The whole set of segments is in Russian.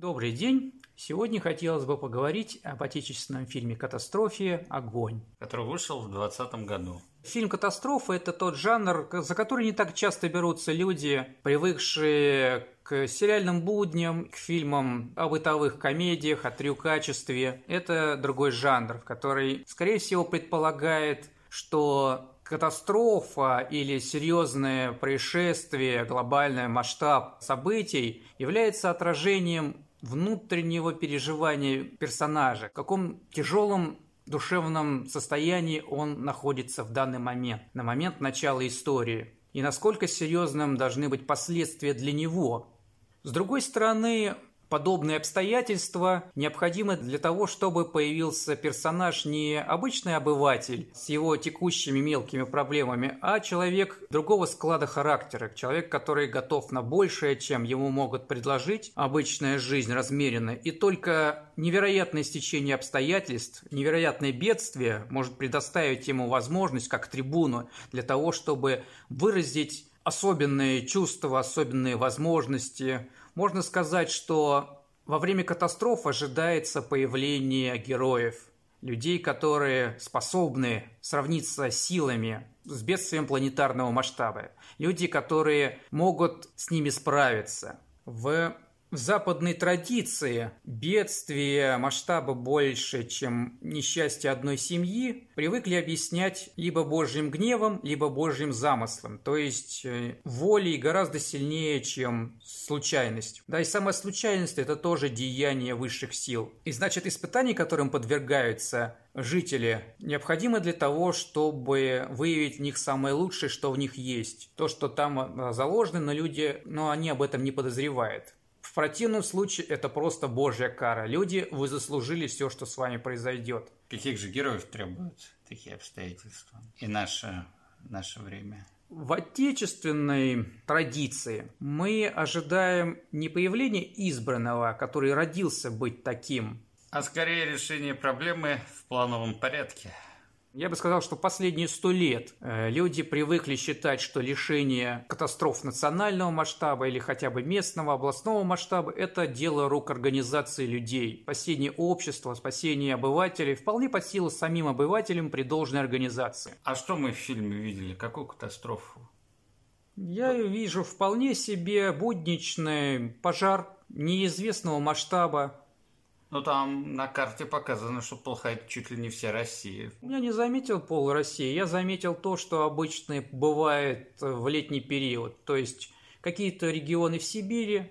Добрый день. Сегодня хотелось бы поговорить об отечественном фильме «Катастрофе. Огонь». Который вышел в 2020 году. Фильм «Катастрофа» – это тот жанр, за который не так часто берутся люди, привыкшие к сериальным будням, к фильмам о бытовых комедиях, о трюкачестве. Это другой жанр, который, скорее всего, предполагает, что катастрофа или серьезное происшествие, глобальный масштаб событий является отражением внутреннего переживания персонажа, в каком тяжелом душевном состоянии он находится в данный момент, на момент начала истории, и насколько серьезным должны быть последствия для него. С другой стороны, Подобные обстоятельства необходимы для того, чтобы появился персонаж не обычный обыватель с его текущими мелкими проблемами, а человек другого склада характера, человек, который готов на большее, чем ему могут предложить обычная жизнь размеренная. И только невероятное стечение обстоятельств, невероятное бедствие может предоставить ему возможность, как трибуну, для того, чтобы выразить особенные чувства, особенные возможности, можно сказать, что во время катастроф ожидается появление героев, людей, которые способны сравниться силами с бедствием планетарного масштаба, люди, которые могут с ними справиться. В в западной традиции бедствие масштаба больше, чем несчастье одной семьи, привыкли объяснять либо Божьим гневом, либо Божьим замыслом, то есть э, волей гораздо сильнее, чем случайность. Да, и сама случайность – это тоже деяние высших сил. И значит, испытания, которым подвергаются жители, необходимы для того, чтобы выявить в них самое лучшее, что в них есть. То, что там э, заложено, но люди, но они об этом не подозревают. В противном случае это просто божья кара. Люди, вы заслужили все, что с вами произойдет. Каких же героев требуют такие обстоятельства? И наше, наше время. В отечественной традиции мы ожидаем не появления избранного, который родился быть таким, а скорее решение проблемы в плановом порядке – я бы сказал, что последние сто лет э, люди привыкли считать, что лишение катастроф национального масштаба или хотя бы местного, областного масштаба – это дело рук организации людей. Спасение общества, спасение обывателей вполне под силу самим обывателям при должной организации. А что мы в фильме видели? Какую катастрофу? Я вижу вполне себе будничный пожар неизвестного масштаба, ну, там на карте показано, что полыхает чуть ли не вся Россия. Я не заметил пол России. Я заметил то, что обычно бывает в летний период. То есть, какие-то регионы в Сибири,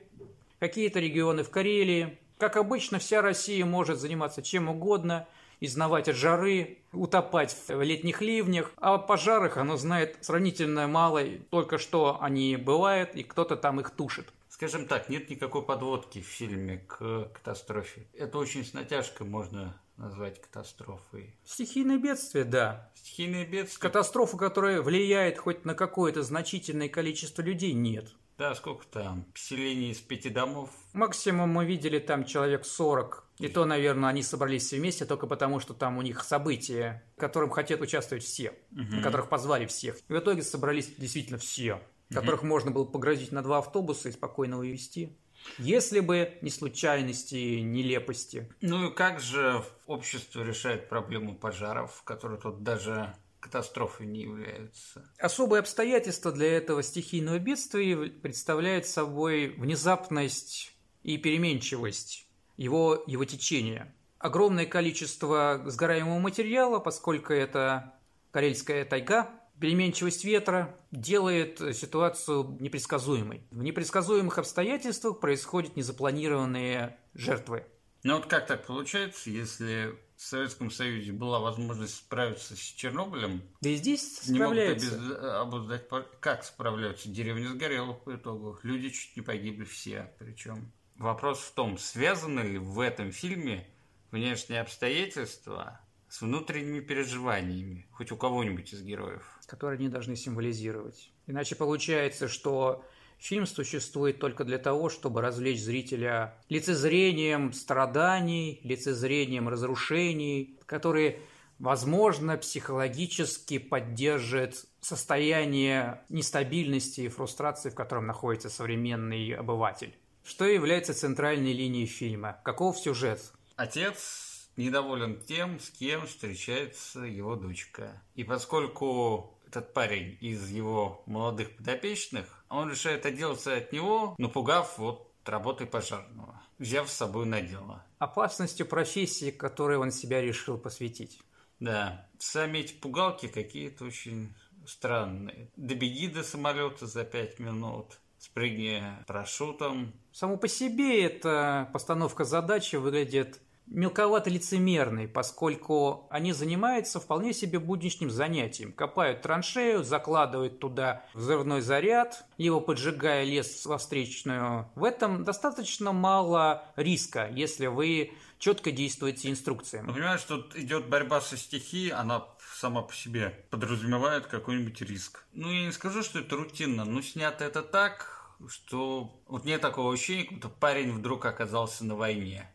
какие-то регионы в Карелии. Как обычно, вся Россия может заниматься чем угодно, изнавать от жары, утопать в летних ливнях. А о пожарах оно знает сравнительно мало, только что они бывают, и кто-то там их тушит. Скажем так, нет никакой подводки в фильме к катастрофе. Это очень с натяжкой можно назвать катастрофой. Стихийное бедствие, да. Стихийное бедствие. Катастрофа, которая влияет хоть на какое-то значительное количество людей, нет. Да, сколько там? Поселений из пяти домов? Максимум мы видели там человек 40. И то, наверное, они собрались все вместе только потому, что там у них события, в котором хотят участвовать все, угу. на которых позвали всех. И в итоге собрались действительно все которых угу. можно было погрузить на два автобуса и спокойно увезти. Если бы не случайности, нелепости. Ну и как же общество решает проблему пожаров, которые тут даже катастрофой не являются? Особые обстоятельства для этого стихийного бедствия представляют собой внезапность и переменчивость его, его течения. Огромное количество сгораемого материала, поскольку это Карельская тайга, Переменчивость ветра делает ситуацию непредсказуемой. В непредсказуемых обстоятельствах происходят незапланированные жертвы. Ну вот как так получается, если в Советском Союзе была возможность справиться с Чернобылем? Да и здесь справляются. Не могут обуздать, как справляются. Деревня сгорела по итогу. Люди чуть не погибли все. Причем вопрос в том, связаны ли в этом фильме внешние обстоятельства с внутренними переживаниями, хоть у кого-нибудь из героев. Которые они должны символизировать. Иначе получается, что фильм существует только для того, чтобы развлечь зрителя лицезрением страданий, лицезрением разрушений, которые, возможно, психологически поддержат состояние нестабильности и фрустрации, в котором находится современный обыватель. Что является центральной линией фильма? Каков сюжет? Отец недоволен тем, с кем встречается его дочка. И поскольку этот парень из его молодых подопечных, он решает отделаться от него, напугав вот работой пожарного, взяв с собой на дело. Опасностью профессии, которой он себя решил посвятить. Да, сами эти пугалки какие-то очень странные. Добеги до самолета за пять минут, спрыгни парашютом. Само по себе эта постановка задачи выглядит мелковато лицемерной, поскольку они занимаются вполне себе будничным занятием. Копают траншею, закладывают туда взрывной заряд, его поджигая лес во встречную. В этом достаточно мало риска, если вы четко действуете инструкциям. Ну, понимаешь, тут идет борьба со стихией, она сама по себе подразумевает какой-нибудь риск. Ну, я не скажу, что это рутинно, но снято это так, что вот нет такого ощущения, как будто парень вдруг оказался на войне.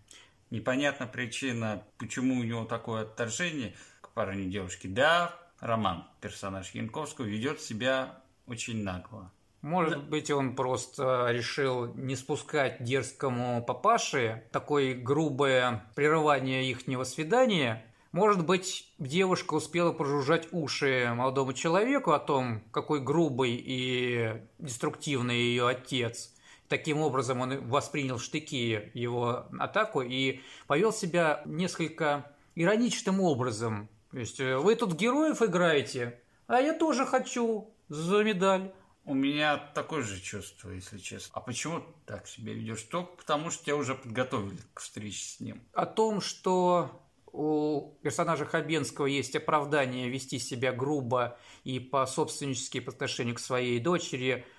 Непонятна причина, почему у него такое отторжение к парню и девушке. Да, Роман, персонаж Янковского, ведет себя очень нагло. Может да. быть, он просто решил не спускать дерзкому папаше такое грубое прерывание ихнего свидания. Может быть, девушка успела прожужжать уши молодому человеку о том, какой грубый и деструктивный ее отец – Таким образом он воспринял штыки его атаку и повел себя несколько ироничным образом. То есть э, вы тут героев играете, а я тоже хочу за медаль. У меня такое же чувство, если честно. А почему так себя ведешь? Только потому, что тебя уже подготовили к встрече с ним. О том, что у персонажа Хабенского есть оправдание вести себя грубо и по-собственнически по отношению к своей дочери –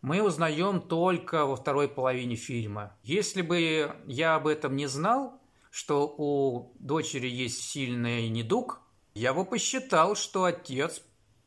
мы узнаем только во второй половине фильма. Если бы я об этом не знал, что у дочери есть сильный недуг, я бы посчитал, что отец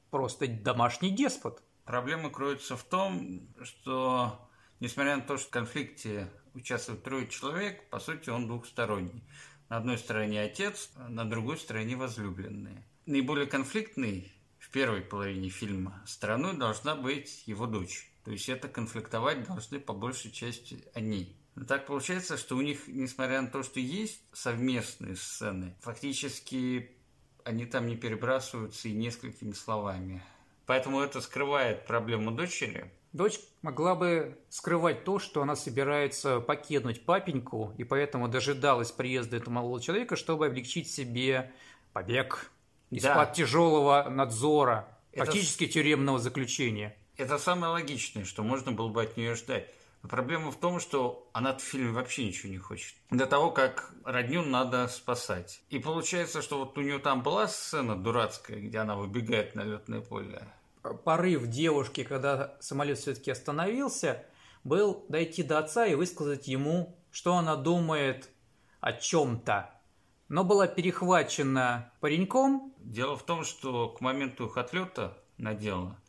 просто домашний деспот. Проблема кроется в том, что, несмотря на то, что в конфликте участвует трое человек, по сути, он двухсторонний. На одной стороне отец, на другой стороне возлюбленные. Наиболее конфликтной в первой половине фильма стороной должна быть его дочь. То есть это конфликтовать должны по большей части они. Так получается, что у них, несмотря на то, что есть совместные сцены, фактически они там не перебрасываются и несколькими словами. Поэтому это скрывает проблему дочери. Дочь могла бы скрывать то, что она собирается покинуть папеньку, и поэтому дожидалась приезда этого молодого человека, чтобы облегчить себе побег из-под да. тяжелого надзора, это... фактически тюремного заключения. Это самое логичное, что можно было бы от нее ждать. Но проблема в том, что она в фильме вообще ничего не хочет. До того, как родню надо спасать. И получается, что вот у нее там была сцена дурацкая, где она выбегает на летное поле. Порыв девушки, когда самолет все-таки остановился, был дойти до отца и высказать ему, что она думает о чем-то. Но была перехвачена пареньком. Дело в том, что к моменту их отлета на дело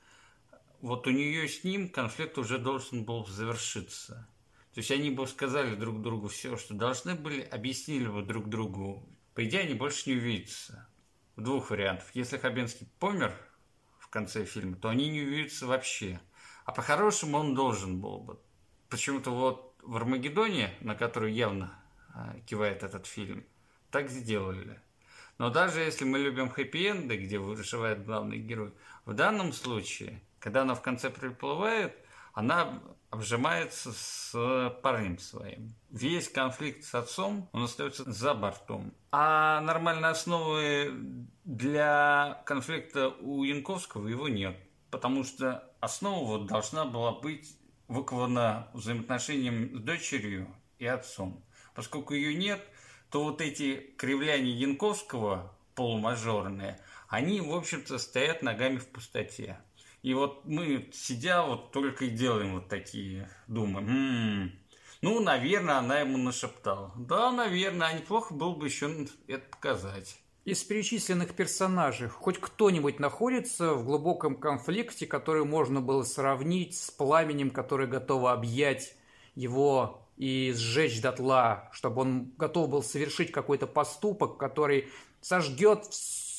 вот у нее с ним конфликт уже должен был завершиться. То есть они бы сказали друг другу все, что должны были, объяснили бы друг другу. По идее, они больше не увидятся. В двух вариантах. Если Хабенский помер в конце фильма, то они не увидятся вообще. А по-хорошему он должен был бы. Почему-то вот в Армагеддоне, на который явно а, кивает этот фильм, так сделали. Но даже если мы любим хэппи-энды, где выживает главный герой, в данном случае – когда она в конце приплывает, она обжимается с парнем своим. Весь конфликт с отцом, он остается за бортом. А нормальной основы для конфликта у Янковского его нет. Потому что основа вот должна была быть выкована взаимоотношением с дочерью и отцом. Поскольку ее нет, то вот эти кривляния Янковского полумажорные, они, в общем-то, стоят ногами в пустоте. И вот мы, сидя, вот только и делаем вот такие, думаем, м-м, ну, наверное, она ему нашептала. Да, наверное, а неплохо было бы еще это показать. Из перечисленных персонажей хоть кто-нибудь находится в глубоком конфликте, который можно было сравнить с пламенем, которое готово объять его и сжечь дотла, чтобы он готов был совершить какой-то поступок, который сожгет все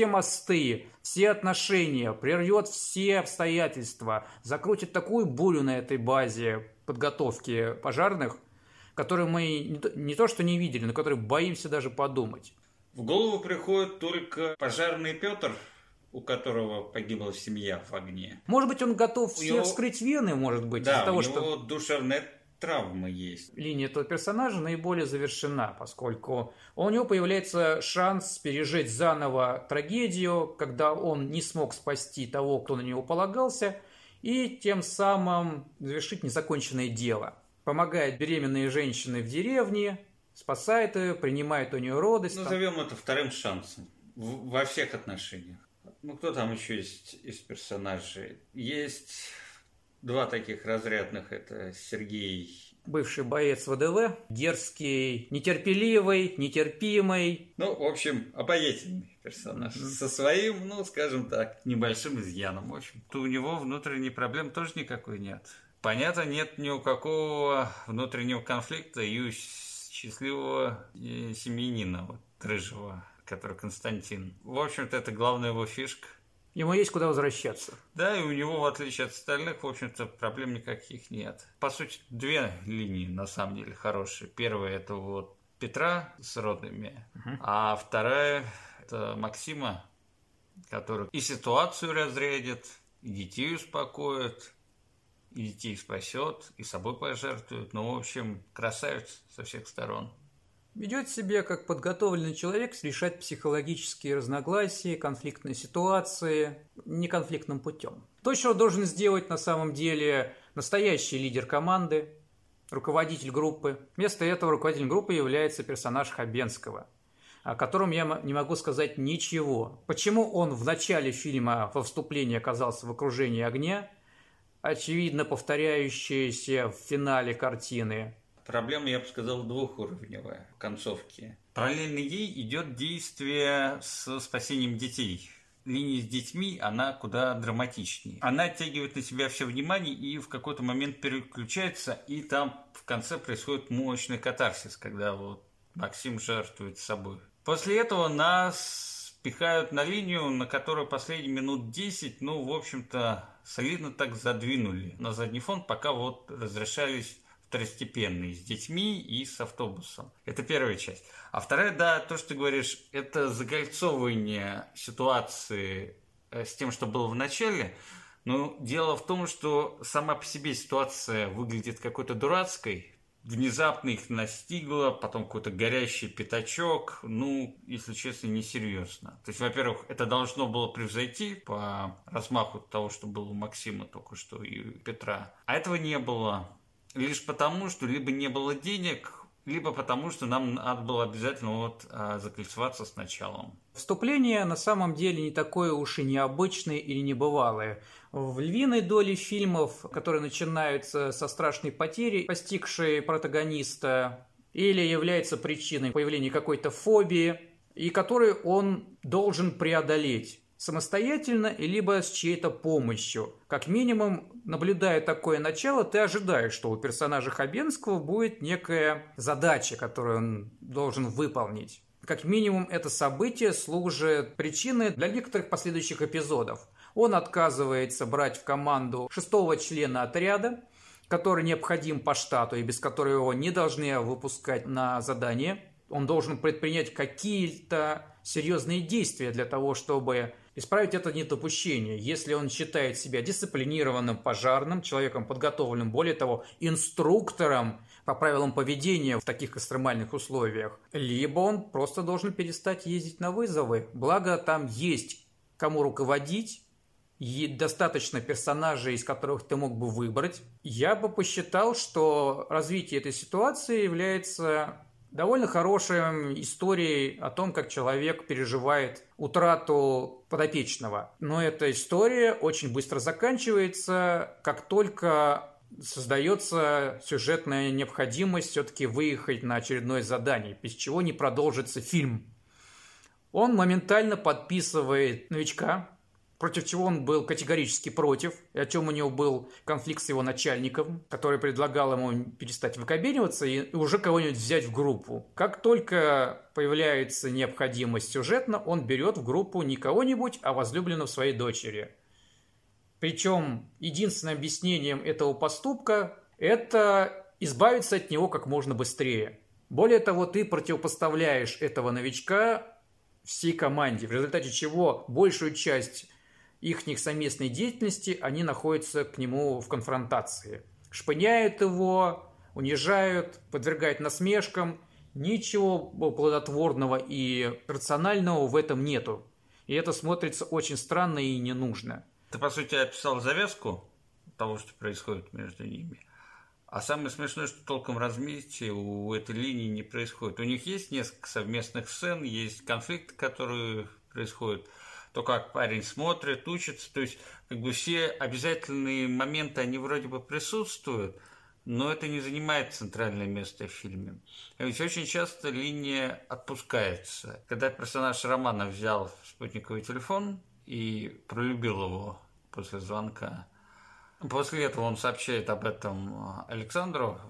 мосты, все отношения, прервет все обстоятельства, закрутит такую бурю на этой базе, подготовки пожарных, которые мы не то что не видели, но которые боимся даже подумать. В голову приходит только пожарный Петр, у которого погибла семья в огне. Может быть, он готов всех него... вскрыть вены, может быть, да, из-за того, у него что... душевная травма есть. Линия этого персонажа наиболее завершена, поскольку у него появляется шанс пережить заново трагедию, когда он не смог спасти того, кто на него полагался, и тем самым завершить незаконченное дело. Помогает беременной женщине в деревне, спасает ее, принимает у нее роды. Назовем это вторым шансом во всех отношениях. Ну, кто там еще есть из персонажей? Есть два таких разрядных. Это Сергей бывший боец ВДВ, дерзкий, нетерпеливый, нетерпимый. Ну, в общем, обаятельный персонаж. Mm-hmm. Со своим, ну, скажем так, небольшим изъяном. В общем, то у него внутренней проблем тоже никакой нет. Понятно, нет ни у какого внутреннего конфликта и у счастливого семьянина, вот, рыжего который Константин. В общем-то, это главная его фишка. Ему есть куда возвращаться. Да, и у него, в отличие от остальных, в общем-то, проблем никаких нет. По сути, две линии, на самом деле, хорошие. Первая – это вот Петра с родными, угу. а вторая – это Максима, который и ситуацию разрядит, и детей успокоит, и детей спасет, и собой пожертвует. Ну, в общем, красавец со всех сторон. Ведет себя как подготовленный человек решать психологические разногласия, конфликтные ситуации неконфликтным путем. То, что должен сделать на самом деле настоящий лидер команды, руководитель группы. Вместо этого руководителем группы является персонаж Хабенского, о котором я не могу сказать ничего. Почему он в начале фильма во вступлении оказался в окружении огня, очевидно повторяющееся в финале картины, Проблема, я бы сказал, двухуровневая в концовке. Параллельно ей идет действие с спасением детей. Линия с детьми, она куда драматичнее. Она оттягивает на себя все внимание и в какой-то момент переключается, и там в конце происходит мощный катарсис, когда вот Максим жертвует собой. После этого нас пихают на линию, на которую последние минут 10, ну, в общем-то, солидно так задвинули на задний фон, пока вот разрешались второстепенный, с детьми и с автобусом. Это первая часть. А вторая, да, то, что ты говоришь, это закольцовывание ситуации э, с тем, что было в начале. Но дело в том, что сама по себе ситуация выглядит какой-то дурацкой, внезапно их настигло, потом какой-то горящий пятачок, ну, если честно, несерьезно. То есть, во-первых, это должно было превзойти по размаху того, что было у Максима только что и у Петра. А этого не было лишь потому, что либо не было денег, либо потому, что нам надо было обязательно вот а, закольцеваться с началом. Вступление на самом деле не такое уж и необычное или небывалое. В львиной доле фильмов, которые начинаются со страшной потери, постигшей протагониста, или является причиной появления какой-то фобии, и который он должен преодолеть самостоятельно, либо с чьей-то помощью. Как минимум, наблюдая такое начало, ты ожидаешь, что у персонажа Хабенского будет некая задача, которую он должен выполнить. Как минимум, это событие служит причиной для некоторых последующих эпизодов. Он отказывается брать в команду шестого члена отряда, который необходим по штату и без которого его не должны выпускать на задание. Он должен предпринять какие-то серьезные действия для того, чтобы Исправить это недопущение, если он считает себя дисциплинированным пожарным, человеком подготовленным, более того, инструктором по правилам поведения в таких экстремальных условиях, либо он просто должен перестать ездить на вызовы. Благо там есть кому руководить, и достаточно персонажей, из которых ты мог бы выбрать. Я бы посчитал, что развитие этой ситуации является довольно хорошей историей о том, как человек переживает утрату подопечного. Но эта история очень быстро заканчивается, как только создается сюжетная необходимость все-таки выехать на очередное задание, без чего не продолжится фильм. Он моментально подписывает новичка, против чего он был категорически против, и о чем у него был конфликт с его начальником, который предлагал ему перестать выкобениваться и уже кого-нибудь взять в группу. Как только появляется необходимость сюжетно, он берет в группу не кого-нибудь, а возлюбленную своей дочери. Причем единственным объяснением этого поступка – это избавиться от него как можно быстрее. Более того, ты противопоставляешь этого новичка всей команде, в результате чего большую часть их совместной деятельности они находятся к нему в конфронтации. Шпыняют его, унижают, подвергают насмешкам. Ничего плодотворного и рационального в этом нету. И это смотрится очень странно и не нужно. Ты, по сути, описал завязку того, что происходит между ними. А самое смешное, что толком размытия у этой линии не происходит. У них есть несколько совместных сцен, есть конфликты, которые происходят. То, как парень смотрит, учится. То есть, как бы все обязательные моменты, они вроде бы присутствуют, но это не занимает центральное место в фильме. Ведь очень часто линия отпускается. Когда персонаж Романа взял спутниковый телефон и пролюбил его после звонка, После этого он сообщает об этом Александру,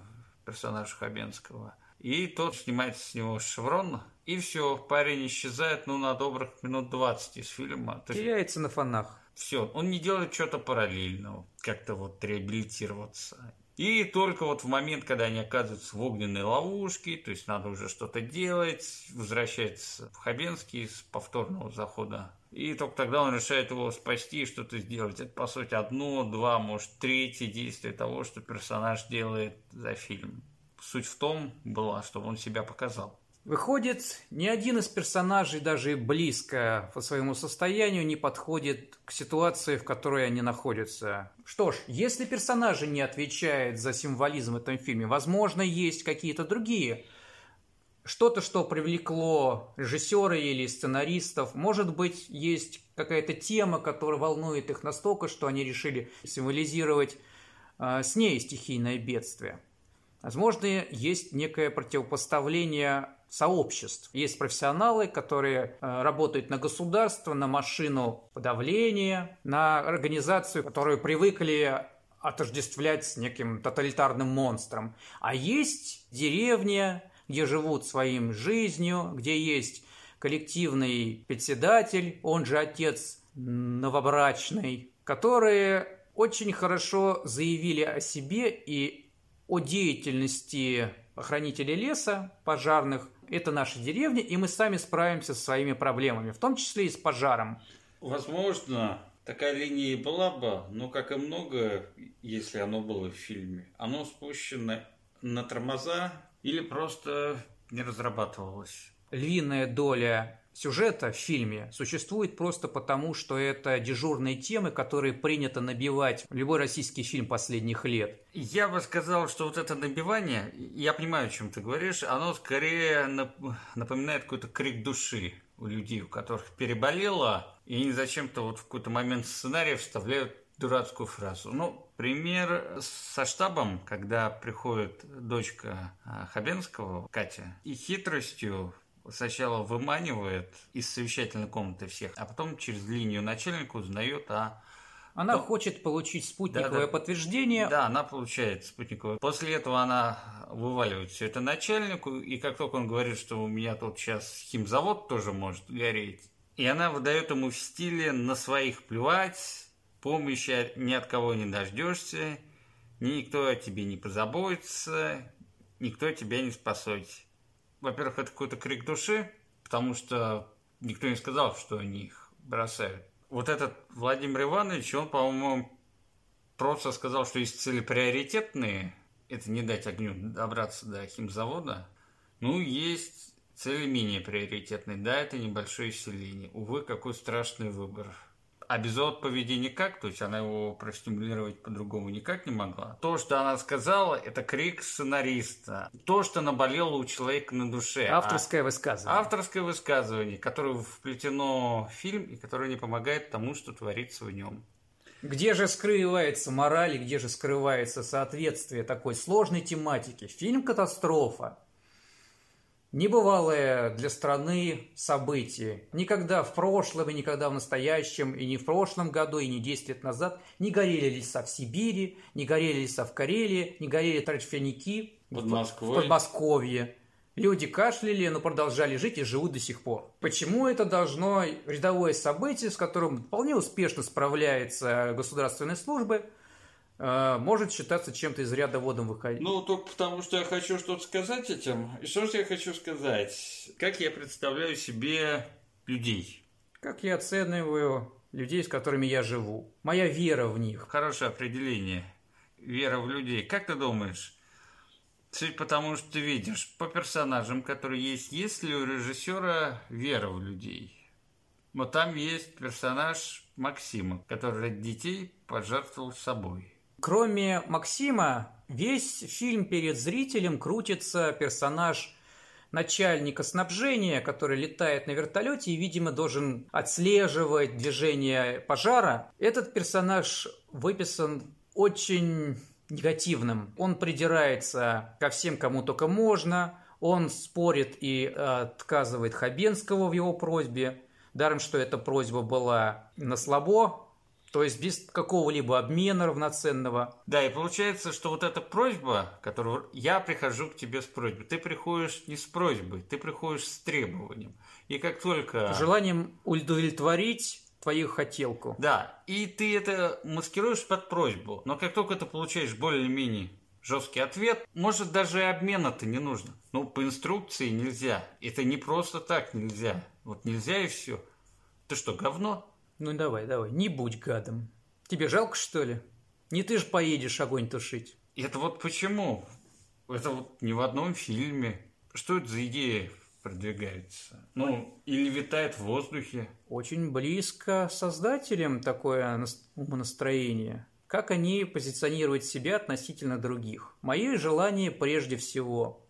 персонажу Хабенского, и тот снимает с него шеврон, и все, парень исчезает, ну, на добрых минут 20 из фильма. Теряется на фонах. Все, он не делает что-то параллельного, как-то вот реабилитироваться. И только вот в момент, когда они оказываются в огненной ловушке, то есть надо уже что-то делать, возвращается в Хабенский с повторного захода и только тогда он решает его спасти и что-то сделать. Это, по сути, одно, два, может, третье действие того, что персонаж делает за фильм. Суть в том была, чтобы он себя показал. Выходит, ни один из персонажей даже близко по своему состоянию не подходит к ситуации, в которой они находятся. Что ж, если персонажи не отвечают за символизм в этом фильме, возможно, есть какие-то другие что-то, что привлекло режиссера или сценаристов. Может быть, есть какая-то тема, которая волнует их настолько, что они решили символизировать э, с ней стихийное бедствие. Возможно, есть некое противопоставление сообществ. Есть профессионалы, которые э, работают на государство, на машину подавления, на организацию, которую привыкли отождествлять с неким тоталитарным монстром. А есть деревня, где живут своим жизнью, где есть коллективный председатель, он же отец новобрачный, которые очень хорошо заявили о себе и о деятельности охранителей леса, пожарных. Это наша деревня, и мы сами справимся со своими проблемами, в том числе и с пожаром. Возможно, такая линия и была бы, но, как и много, если оно было в фильме, оно спущено на тормоза или просто не разрабатывалось? Львиная доля сюжета в фильме существует просто потому, что это дежурные темы, которые принято набивать в любой российский фильм последних лет. Я бы сказал, что вот это набивание, я понимаю, о чем ты говоришь, оно скорее напоминает какой-то крик души у людей, у которых переболело, и они зачем-то вот в какой-то момент сценария вставляют дурацкую фразу. Ну, пример со штабом, когда приходит дочка а, Хабенского, Катя, и хитростью сначала выманивает из совещательной комнаты всех, а потом через линию начальника узнает о она то... хочет получить спутниковое да, да. подтверждение. Да, она получает спутниковое. После этого она вываливает все это начальнику, и как только он говорит, что у меня тут сейчас химзавод тоже может гореть, и она выдает ему в стиле на своих плевать, Помощи ни от кого не дождешься, никто о тебе не позаботится, никто тебя не спасет. Во-первых, это какой-то крик души, потому что никто не сказал, что они их бросают. Вот этот Владимир Иванович, он, по-моему, просто сказал, что есть цели приоритетные, это не дать огню добраться до химзавода. Ну, есть цели менее приоритетные. Да, это небольшое селение. Увы, какой страшный выбор. А без отповеди никак, то есть она его простимулировать по-другому никак не могла. То, что она сказала, это крик сценариста. То, что наболело у человека на душе. Авторское а высказывание. Авторское высказывание, которое вплетено в фильм и которое не помогает тому, что творится в нем. Где же скрывается мораль и где же скрывается соответствие такой сложной тематики? Фильм «Катастрофа» небывалое для страны событие. Никогда в прошлом, и никогда в настоящем, и не в прошлом году, и не 10 лет назад не горели леса в Сибири, не горели леса в Карелии, не горели торфяники Под в, в Подмосковье. Люди кашляли, но продолжали жить и живут до сих пор. Почему это должно рядовое событие, с которым вполне успешно справляются государственные службы, может считаться чем-то из ряда водом выходить. Ну, только потому, что я хочу что-то сказать этим. И что же я хочу сказать? Как я представляю себе людей? Как я оцениваю людей, с которыми я живу? Моя вера в них. Хорошее определение. Вера в людей. Как ты думаешь? Суть потому, что ты видишь по персонажам, которые есть, есть ли у режиссера вера в людей? Вот там есть персонаж Максима, который ради детей пожертвовал собой. Кроме Максима, весь фильм перед зрителем крутится персонаж начальника снабжения, который летает на вертолете и, видимо, должен отслеживать движение пожара. Этот персонаж выписан очень негативным. Он придирается ко всем, кому только можно. Он спорит и э, отказывает Хабенского в его просьбе. Даром, что эта просьба была на слабо, то есть без какого-либо обмена равноценного. Да, и получается, что вот эта просьба, которую я прихожу к тебе с просьбой, ты приходишь не с просьбой, ты приходишь с требованием. И как только... Желанием удовлетворить твою хотелку. Да, и ты это маскируешь под просьбу, но как только ты получаешь более-менее жесткий ответ, может даже и обмена-то не нужно. Ну, по инструкции нельзя. Это не просто так нельзя. Вот нельзя и все. Ты что, говно? Ну давай, давай, не будь гадом. Тебе жалко, что ли? Не ты же поедешь огонь тушить. Это вот почему? Это вот не в одном фильме. Что это за идея продвигается. Ну, или витает в воздухе. Очень близко создателям такое умонастроение. Как они позиционируют себя относительно других. Мое желание прежде всего.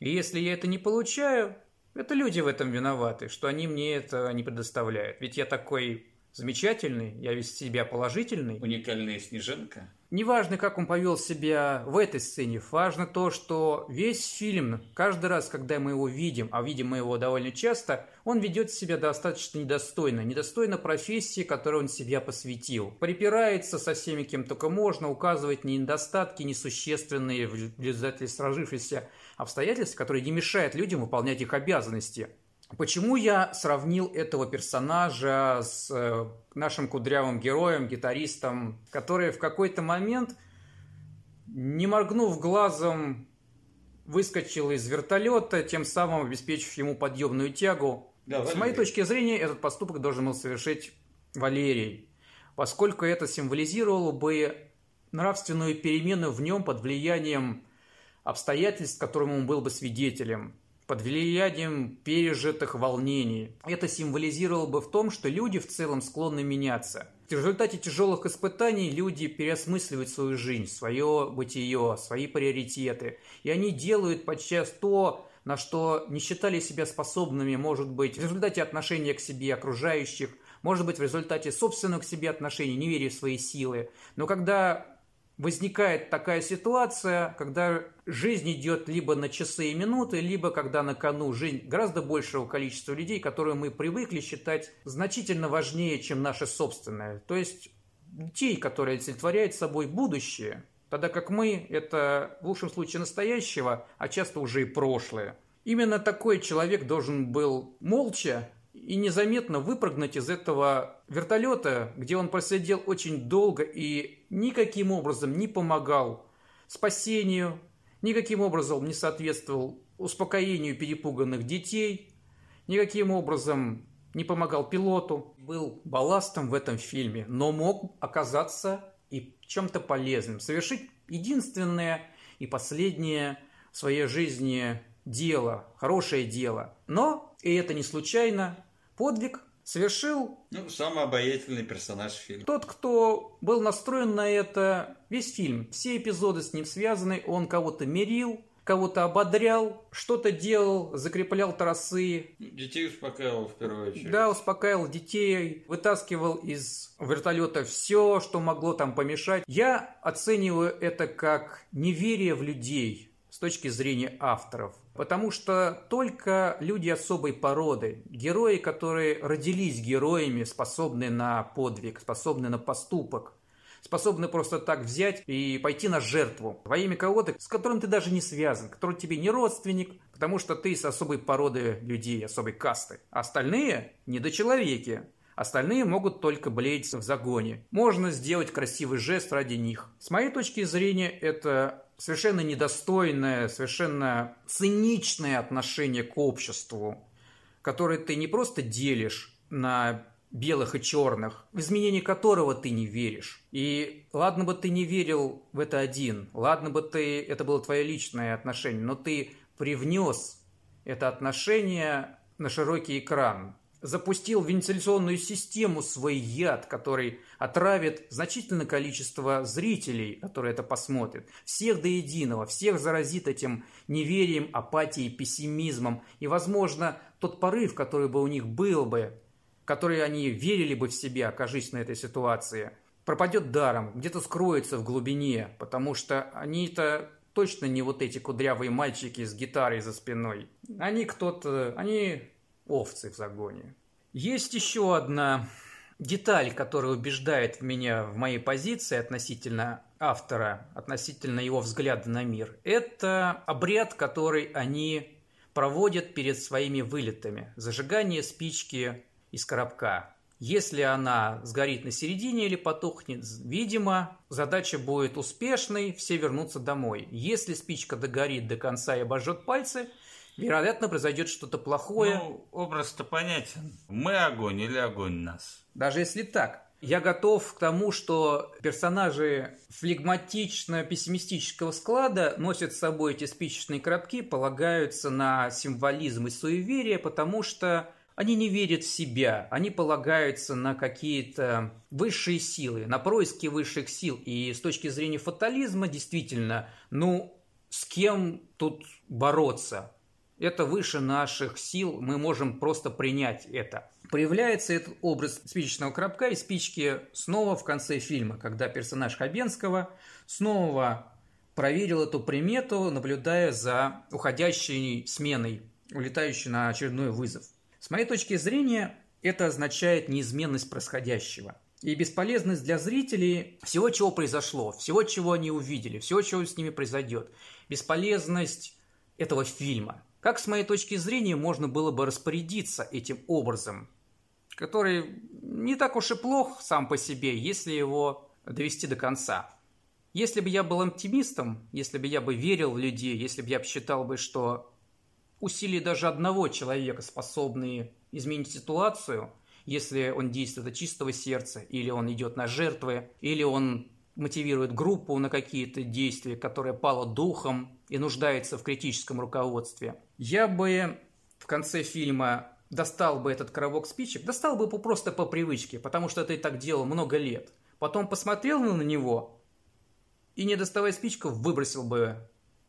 И если я это не получаю, это люди в этом виноваты, что они мне это не предоставляют. Ведь я такой замечательный, я весь себя положительный. Уникальная снежинка. Неважно, как он повел себя в этой сцене, важно то, что весь фильм, каждый раз, когда мы его видим, а видим мы его довольно часто, он ведет себя достаточно недостойно, недостойно профессии, которой он себя посвятил. Припирается со всеми, кем только можно, указывает на недостатки несущественные в результате сложившихся обстоятельств, которые не мешают людям выполнять их обязанности. Почему я сравнил этого персонажа с э, нашим кудрявым героем, гитаристом, который в какой-то момент, не моргнув глазом, выскочил из вертолета, тем самым обеспечив ему подъемную тягу? Да, с моей точки зрения, этот поступок должен был совершить Валерий, поскольку это символизировало бы нравственную перемену в нем под влиянием обстоятельств, которым он был бы свидетелем под влиянием пережитых волнений. Это символизировало бы в том, что люди в целом склонны меняться. В результате тяжелых испытаний люди переосмысливают свою жизнь, свое бытие, свои приоритеты. И они делают подчас то, на что не считали себя способными, может быть, в результате отношения к себе окружающих, может быть, в результате собственных к себе отношений, не веря в свои силы. Но когда возникает такая ситуация, когда жизнь идет либо на часы и минуты, либо когда на кону жизнь гораздо большего количества людей, которые мы привыкли считать значительно важнее, чем наше собственное. То есть детей, которые олицетворяют собой будущее, тогда как мы – это в лучшем случае настоящего, а часто уже и прошлое. Именно такой человек должен был молча и незаметно выпрыгнуть из этого вертолета, где он просидел очень долго и никаким образом не помогал спасению, никаким образом не соответствовал успокоению перепуганных детей, никаким образом не помогал пилоту, был балластом в этом фильме, но мог оказаться и чем-то полезным, совершить единственное и последнее в своей жизни дело, хорошее дело. Но, и это не случайно, подвиг совершил... Ну, самый обаятельный персонаж фильма. Тот, кто был настроен на это весь фильм. Все эпизоды с ним связаны. Он кого-то мерил, кого-то ободрял, что-то делал, закреплял тросы. Детей успокаивал в первую очередь. Да, успокаивал детей, вытаскивал из вертолета все, что могло там помешать. Я оцениваю это как неверие в людей с точки зрения авторов. Потому что только люди особой породы, герои, которые родились героями, способны на подвиг, способны на поступок, способны просто так взять и пойти на жертву во имя кого-то, с которым ты даже не связан, который тебе не родственник, потому что ты с особой породы людей, особой касты. Остальные – недочеловеки. Остальные могут только блеять в загоне. Можно сделать красивый жест ради них. С моей точки зрения, это совершенно недостойное, совершенно циничное отношение к обществу, которое ты не просто делишь на белых и черных, в изменение которого ты не веришь. И ладно бы ты не верил в это один, ладно бы ты, это было твое личное отношение, но ты привнес это отношение на широкий экран, запустил в вентиляционную систему свой яд, который отравит значительное количество зрителей, которые это посмотрят. Всех до единого, всех заразит этим неверием, апатией, пессимизмом. И, возможно, тот порыв, который бы у них был бы, который они верили бы в себя, окажись на этой ситуации, пропадет даром, где-то скроется в глубине, потому что они-то точно не вот эти кудрявые мальчики с гитарой за спиной. Они кто-то, они овцы в загоне. Есть еще одна деталь, которая убеждает меня в моей позиции относительно автора, относительно его взгляда на мир. Это обряд, который они проводят перед своими вылетами. Зажигание спички из коробка. Если она сгорит на середине или потухнет, видимо, задача будет успешной, все вернутся домой. Если спичка догорит до конца и обожжет пальцы – вероятно, произойдет что-то плохое. Ну, образ-то понятен. Мы огонь или огонь нас. Даже если так. Я готов к тому, что персонажи флегматично-пессимистического склада носят с собой эти спичечные коробки, полагаются на символизм и суеверие, потому что они не верят в себя, они полагаются на какие-то высшие силы, на происки высших сил. И с точки зрения фатализма, действительно, ну, с кем тут бороться? Это выше наших сил, мы можем просто принять это. Появляется этот образ спичечного коробка и спички снова в конце фильма, когда персонаж Хабенского снова проверил эту примету, наблюдая за уходящей сменой, улетающей на очередной вызов. С моей точки зрения, это означает неизменность происходящего. И бесполезность для зрителей всего, чего произошло, всего, чего они увидели, всего, чего с ними произойдет. Бесполезность этого фильма. Как, с моей точки зрения, можно было бы распорядиться этим образом, который не так уж и плох сам по себе, если его довести до конца. Если бы я был оптимистом, если бы я бы верил в людей, если бы я считал бы, что усилия даже одного человека способны изменить ситуацию, если он действует от чистого сердца, или он идет на жертвы, или он мотивирует группу на какие-то действия, которая пала духом и нуждается в критическом руководстве. Я бы в конце фильма достал бы этот коробок спичек, достал бы просто по привычке, потому что и так делал много лет. Потом посмотрел на него и, не доставая спичку, выбросил бы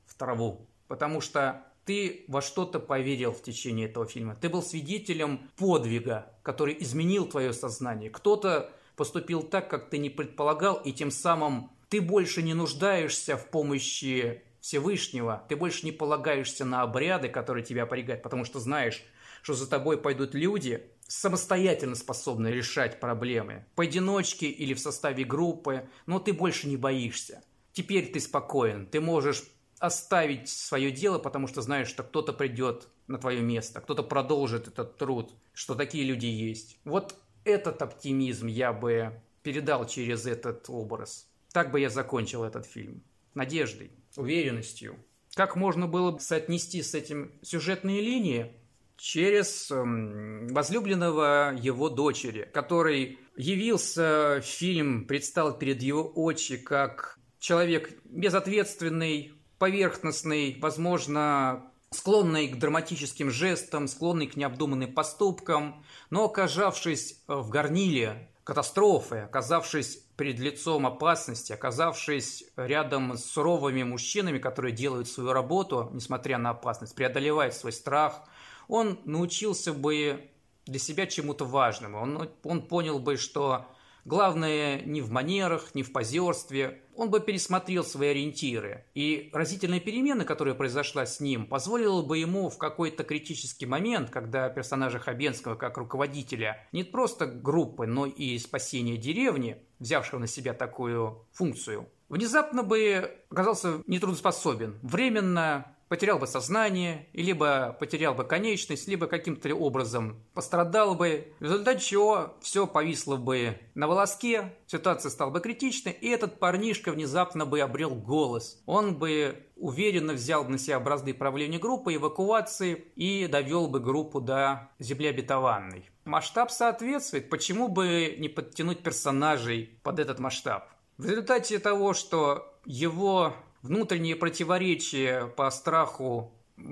в траву. Потому что ты во что-то поверил в течение этого фильма. Ты был свидетелем подвига, который изменил твое сознание. Кто-то поступил так, как ты не предполагал, и тем самым ты больше не нуждаешься в помощи Всевышнего, ты больше не полагаешься на обряды, которые тебя порегают, потому что знаешь, что за тобой пойдут люди, самостоятельно способные решать проблемы, поодиночке или в составе группы, но ты больше не боишься. Теперь ты спокоен, ты можешь оставить свое дело, потому что знаешь, что кто-то придет на твое место, кто-то продолжит этот труд, что такие люди есть. Вот этот оптимизм я бы передал через этот образ. Так бы я закончил этот фильм. Надеждой, уверенностью. Как можно было бы соотнести с этим сюжетные линии? Через эм, возлюбленного его дочери, который явился, фильм предстал перед его очи как человек безответственный, поверхностный, возможно, склонный к драматическим жестам, склонный к необдуманным поступкам, но оказавшись в горниле катастрофы, оказавшись перед лицом опасности, оказавшись рядом с суровыми мужчинами, которые делают свою работу, несмотря на опасность, преодолевает свой страх, он научился бы для себя чему-то важному. Он, он понял бы, что Главное не в манерах, не в позерстве. Он бы пересмотрел свои ориентиры. И разительная перемена, которая произошла с ним, позволила бы ему в какой-то критический момент, когда персонажа Хабенского как руководителя не просто группы, но и спасения деревни, взявшего на себя такую функцию, внезапно бы оказался нетрудоспособен, временно потерял бы сознание, либо потерял бы конечность, либо каким-то образом пострадал бы, в результате чего все повисло бы на волоске, ситуация стала бы критичной, и этот парнишка внезапно бы обрел голос. Он бы уверенно взял на себя бразды правления группы, эвакуации и довел бы группу до земли обетованной. Масштаб соответствует, почему бы не подтянуть персонажей под этот масштаб? В результате того, что его внутренние противоречия по страху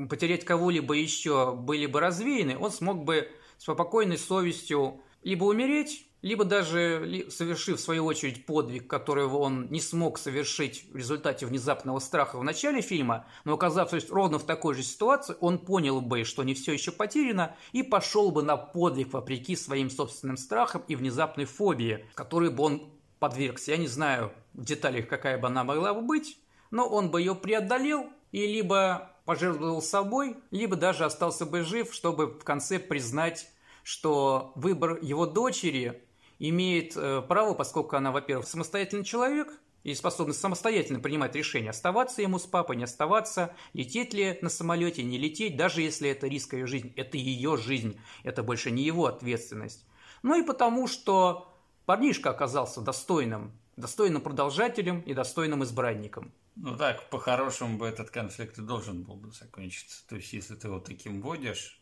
потерять кого-либо еще были бы развеяны, он смог бы с спокойной совестью либо умереть, либо даже совершив, в свою очередь, подвиг, которого он не смог совершить в результате внезапного страха в начале фильма, но оказавшись ровно в такой же ситуации, он понял бы, что не все еще потеряно, и пошел бы на подвиг вопреки своим собственным страхам и внезапной фобии, которой бы он подвергся. Я не знаю в деталях, какая бы она могла бы быть, но он бы ее преодолел и либо пожертвовал собой, либо даже остался бы жив, чтобы в конце признать, что выбор его дочери имеет э, право, поскольку она, во-первых, самостоятельный человек и способна самостоятельно принимать решения, оставаться ему с папой, не оставаться, лететь ли на самолете, не лететь, даже если это риск ее жизни. Это ее жизнь, это больше не его ответственность. Ну и потому, что парнишка оказался достойным, достойным продолжателем и достойным избранником. Ну так, по-хорошему бы этот конфликт и должен был бы закончиться. То есть, если ты его таким водишь.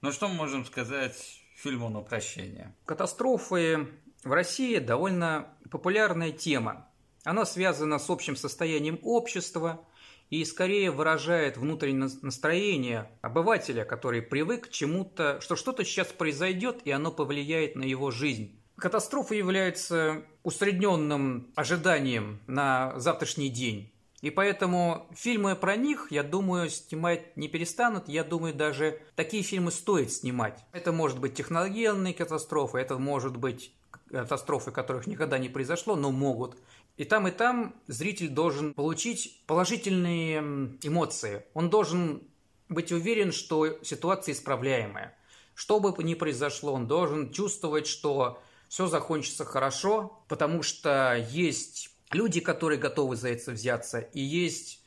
Ну, что мы можем сказать фильму на прощение? Катастрофы в России довольно популярная тема. Она связана с общим состоянием общества и скорее выражает внутреннее настроение обывателя, который привык к чему-то, что что-то сейчас произойдет, и оно повлияет на его жизнь. Катастрофа является усредненным ожиданием на завтрашний день. И поэтому фильмы про них, я думаю, снимать не перестанут. Я думаю, даже такие фильмы стоит снимать. Это может быть техногенные катастрофы, это может быть катастрофы, которых никогда не произошло, но могут. И там, и там зритель должен получить положительные эмоции. Он должен быть уверен, что ситуация исправляемая. Что бы ни произошло, он должен чувствовать, что все закончится хорошо, потому что есть люди, которые готовы за это взяться, и есть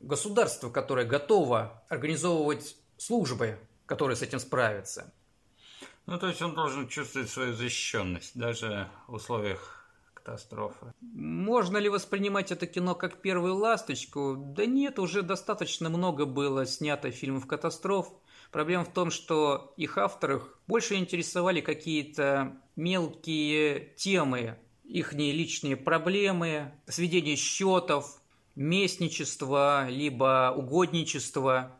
государство, которое готово организовывать службы, которые с этим справятся. Ну, то есть он должен чувствовать свою защищенность, даже в условиях катастрофы. Можно ли воспринимать это кино как первую ласточку? Да нет, уже достаточно много было снято фильмов катастроф. Проблема в том, что их авторах больше интересовали какие-то мелкие темы, их личные проблемы, сведение счетов, местничество, либо угодничество,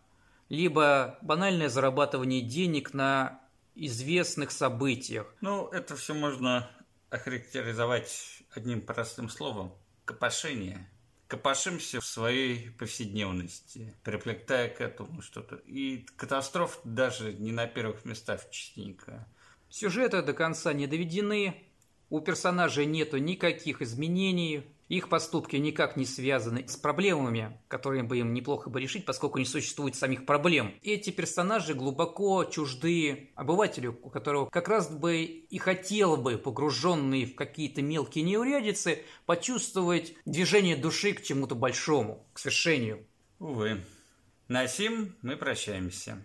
либо банальное зарабатывание денег на известных событиях. Ну, это все можно охарактеризовать одним простым словом – копошение. Копошимся в своей повседневности, приплетая к этому что-то. И катастроф даже не на первых местах частенько. Сюжеты до конца не доведены, у персонажей нету никаких изменений, их поступки никак не связаны с проблемами, которые бы им неплохо бы решить, поскольку не существует самих проблем. Эти персонажи глубоко чужды обывателю, у которого как раз бы и хотел бы, погруженный в какие-то мелкие неурядицы, почувствовать движение души к чему-то большому, к свершению. Увы. На сим мы прощаемся.